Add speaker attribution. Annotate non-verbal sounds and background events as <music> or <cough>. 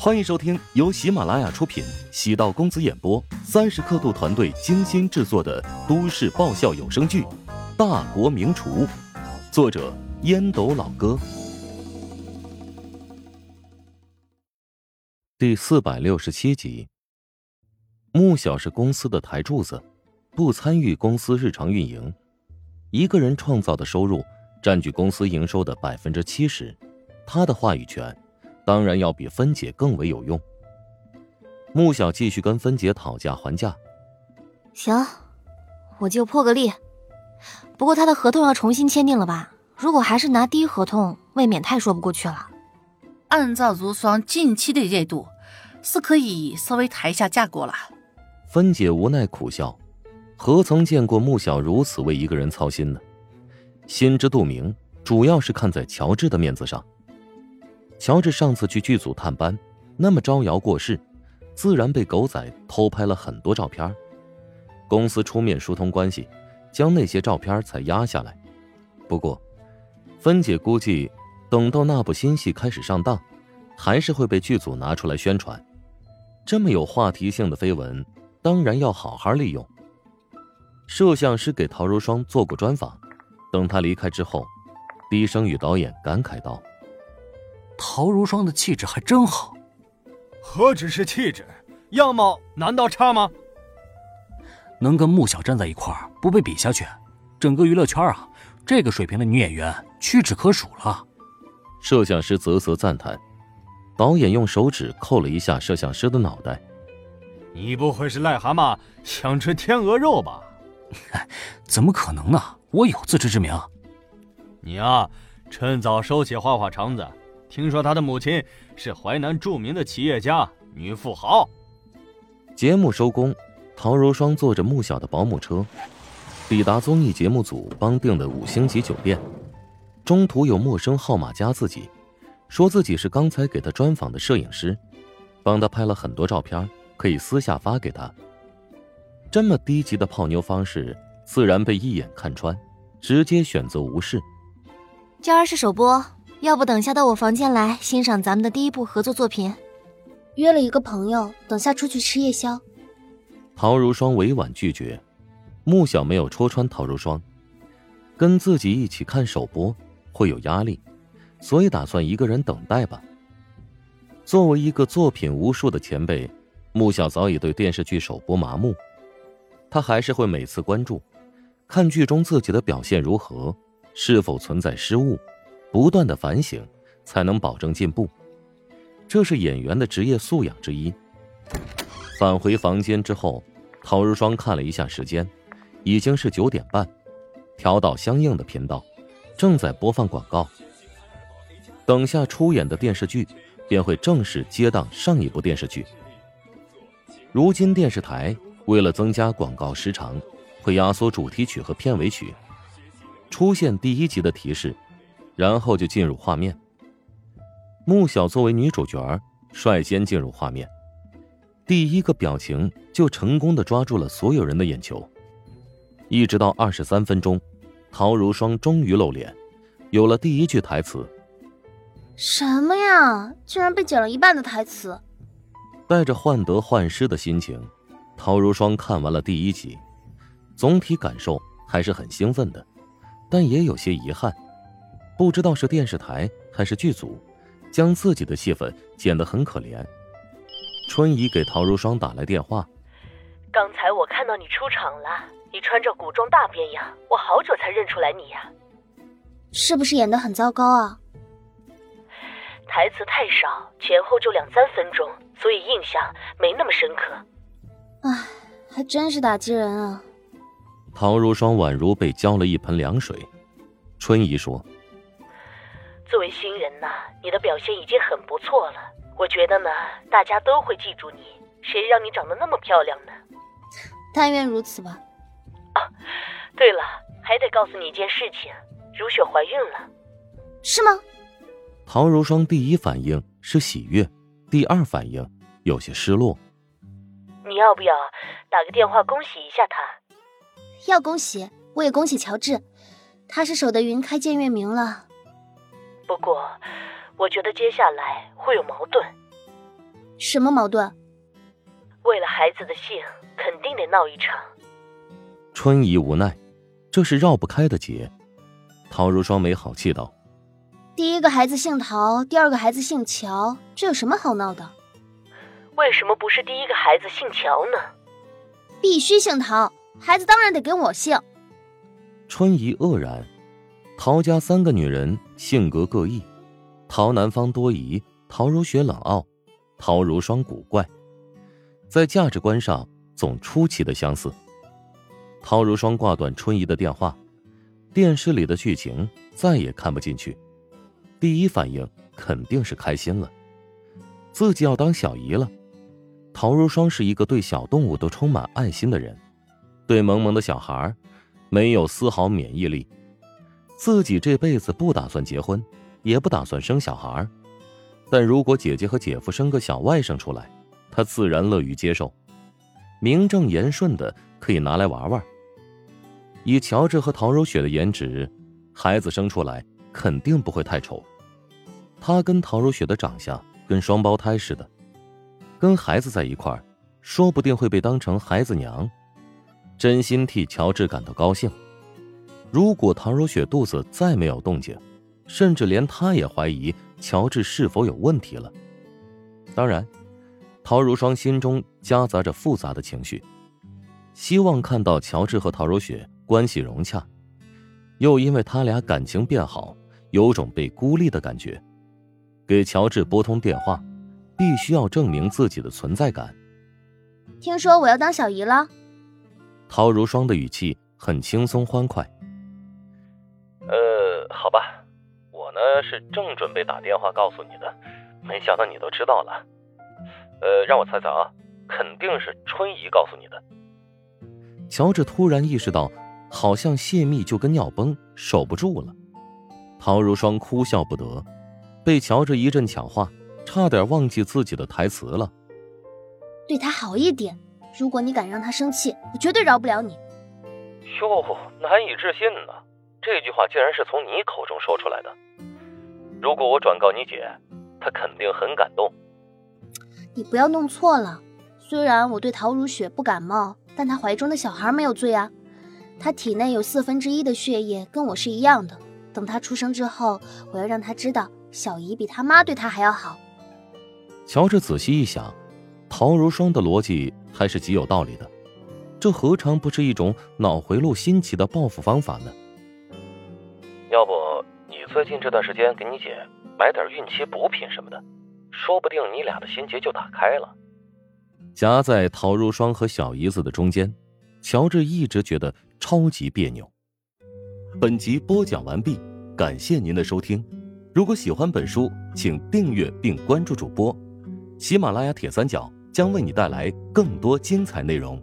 Speaker 1: 欢迎收听由喜马拉雅出品、喜道公子演播、三十刻度团队精心制作的都市爆笑有声剧《大国名厨》，作者烟斗老哥，第四百六十七集。穆小是公司的台柱子，不参与公司日常运营，一个人创造的收入占据公司营收的百分之七十，他的话语权。当然要比芬姐更为有用。穆小继续跟芬姐讨价还价。
Speaker 2: 行，我就破个例。不过他的合同要重新签订了吧？如果还是拿低合同，未免太说不过去了。
Speaker 3: 按照如霜近期的热度，是可以稍微抬一下价格了。
Speaker 1: 芬姐无奈苦笑，何曾见过穆小如此为一个人操心呢？心知肚明，主要是看在乔治的面子上。乔治上次去剧组探班，那么招摇过市，自然被狗仔偷拍了很多照片。公司出面疏通关系，将那些照片才压下来。不过，芬姐估计，等到那部新戏开始上档，还是会被剧组拿出来宣传。这么有话题性的绯闻，当然要好好利用。摄像师给陶如霜做过专访，等他离开之后，低声与导演感慨道。
Speaker 4: 陶如霜的气质还真好，
Speaker 5: 何止是气质，样貌难道差吗？
Speaker 4: 能跟穆小站在一块儿，不被比下去，整个娱乐圈啊，这个水平的女演员屈指可数了。
Speaker 1: 摄像师啧啧赞叹，导演用手指扣了一下摄像师的脑袋：“
Speaker 5: 你不会是癞蛤蟆想吃天鹅肉吧？”“ <laughs>
Speaker 4: 怎么可能呢？我有自知之明。”“
Speaker 5: 你啊，趁早收起花花肠子。”听说他的母亲是淮南著名的企业家、女富豪。
Speaker 1: 节目收工，陶如霜坐着穆小的保姆车，抵达综艺节目组帮订的五星级酒店。中途有陌生号码加自己，说自己是刚才给他专访的摄影师，帮他拍了很多照片，可以私下发给他。这么低级的泡妞方式，自然被一眼看穿，直接选择无视。
Speaker 2: 今儿是首播。要不等下到我房间来欣赏咱们的第一部合作作品，
Speaker 6: 约了一个朋友，等下出去吃夜宵。
Speaker 1: 陶如霜委婉拒绝，穆小没有戳穿陶如霜，跟自己一起看首播会有压力，所以打算一个人等待吧。作为一个作品无数的前辈，穆小早已对电视剧首播麻木，他还是会每次关注，看剧中自己的表现如何，是否存在失误。不断的反省，才能保证进步，这是演员的职业素养之一。返回房间之后，陶如霜看了一下时间，已经是九点半，调到相应的频道，正在播放广告。等下出演的电视剧，便会正式接档上一部电视剧。如今电视台为了增加广告时长，会压缩主题曲和片尾曲，出现第一集的提示。然后就进入画面。穆小作为女主角率先进入画面，第一个表情就成功的抓住了所有人的眼球。一直到二十三分钟，陶如霜终于露脸，有了第一句台词。
Speaker 6: 什么呀！居然被剪了一半的台词。
Speaker 1: 带着患得患失的心情，陶如霜看完了第一集，总体感受还是很兴奋的，但也有些遗憾。不知道是电视台还是剧组，将自己的戏份剪得很可怜。春怡给陶如霜打来电话：“
Speaker 7: 刚才我看到你出场了，你穿着古装大变样，我好久才认出来你呀。
Speaker 6: 是不是演得很糟糕啊？
Speaker 7: 台词太少，前后就两三分钟，所以印象没那么深刻。
Speaker 6: 唉，还真是打击人啊。”
Speaker 1: 陶如霜宛如被浇了一盆凉水。春怡说。
Speaker 7: 作为新人呐，你的表现已经很不错了。我觉得呢，大家都会记住你。谁让你长得那么漂亮呢？
Speaker 6: 但愿如此吧。
Speaker 7: 哦，对了，还得告诉你一件事情，如雪怀孕了。
Speaker 6: 是吗？
Speaker 1: 陶如霜第一反应是喜悦，第二反应有些失落。
Speaker 7: 你要不要打个电话恭喜一下她？
Speaker 6: 要恭喜，我也恭喜乔治，他是守得云开见月明了。
Speaker 7: 不过，我觉得接下来会有矛盾。
Speaker 6: 什么矛盾？
Speaker 7: 为了孩子的姓，肯定得闹一场。
Speaker 1: 春姨无奈，这是绕不开的结。陶如霜没好气道：“
Speaker 6: 第一个孩子姓陶，第二个孩子姓乔，这有什么好闹的？
Speaker 7: 为什么不是第一个孩子姓乔呢？
Speaker 6: 必须姓陶，孩子当然得跟我姓。”
Speaker 1: 春姨愕然。陶家三个女人性格各异，陶南方多疑，陶如雪冷傲，陶如霜古怪，在价值观上总出奇的相似。陶如霜挂断春姨的电话，电视里的剧情再也看不进去，第一反应肯定是开心了，自己要当小姨了。陶如霜是一个对小动物都充满爱心的人，对萌萌的小孩没有丝毫免疫力。自己这辈子不打算结婚，也不打算生小孩但如果姐姐和姐夫生个小外甥出来，他自然乐于接受，名正言顺的可以拿来玩玩。以乔治和陶柔雪的颜值，孩子生出来肯定不会太丑。他跟陶柔雪的长相跟双胞胎似的，跟孩子在一块，说不定会被当成孩子娘，真心替乔治感到高兴。如果唐如雪肚子再没有动静，甚至连她也怀疑乔治是否有问题了。当然，陶如霜心中夹杂着复杂的情绪，希望看到乔治和陶如雪关系融洽，又因为他俩感情变好，有种被孤立的感觉。给乔治拨通电话，必须要证明自己的存在感。
Speaker 6: 听说我要当小姨了。
Speaker 1: 陶如霜的语气很轻松欢快。
Speaker 8: 呃，好吧，我呢是正准备打电话告诉你的，没想到你都知道了。呃，让我猜猜啊，肯定是春姨告诉你的。
Speaker 1: 乔治突然意识到，好像泄密就跟尿崩，守不住了。陶如霜哭笑不得，被乔治一阵抢话，差点忘记自己的台词了。
Speaker 6: 对他好一点，如果你敢让他生气，我绝对饶不了你。
Speaker 8: 哟，难以置信呢。这句话竟然是从你口中说出来的。如果我转告你姐，她肯定很感动。
Speaker 6: 你不要弄错了，虽然我对陶如雪不感冒，但她怀中的小孩没有罪啊。她体内有四分之一的血液跟我是一样的。等她出生之后，我要让她知道小姨比她妈对她还要好。
Speaker 1: 乔治仔细一想，陶如霜的逻辑还是极有道理的。这何尝不是一种脑回路新奇的报复方法呢？
Speaker 8: 要不你最近这段时间给你姐买点孕期补品什么的，说不定你俩的心结就打开了。
Speaker 1: 夹在陶如霜和小姨子的中间，乔治一直觉得超级别扭。本集播讲完毕，感谢您的收听。如果喜欢本书，请订阅并关注主播。喜马拉雅铁三角将为你带来更多精彩内容。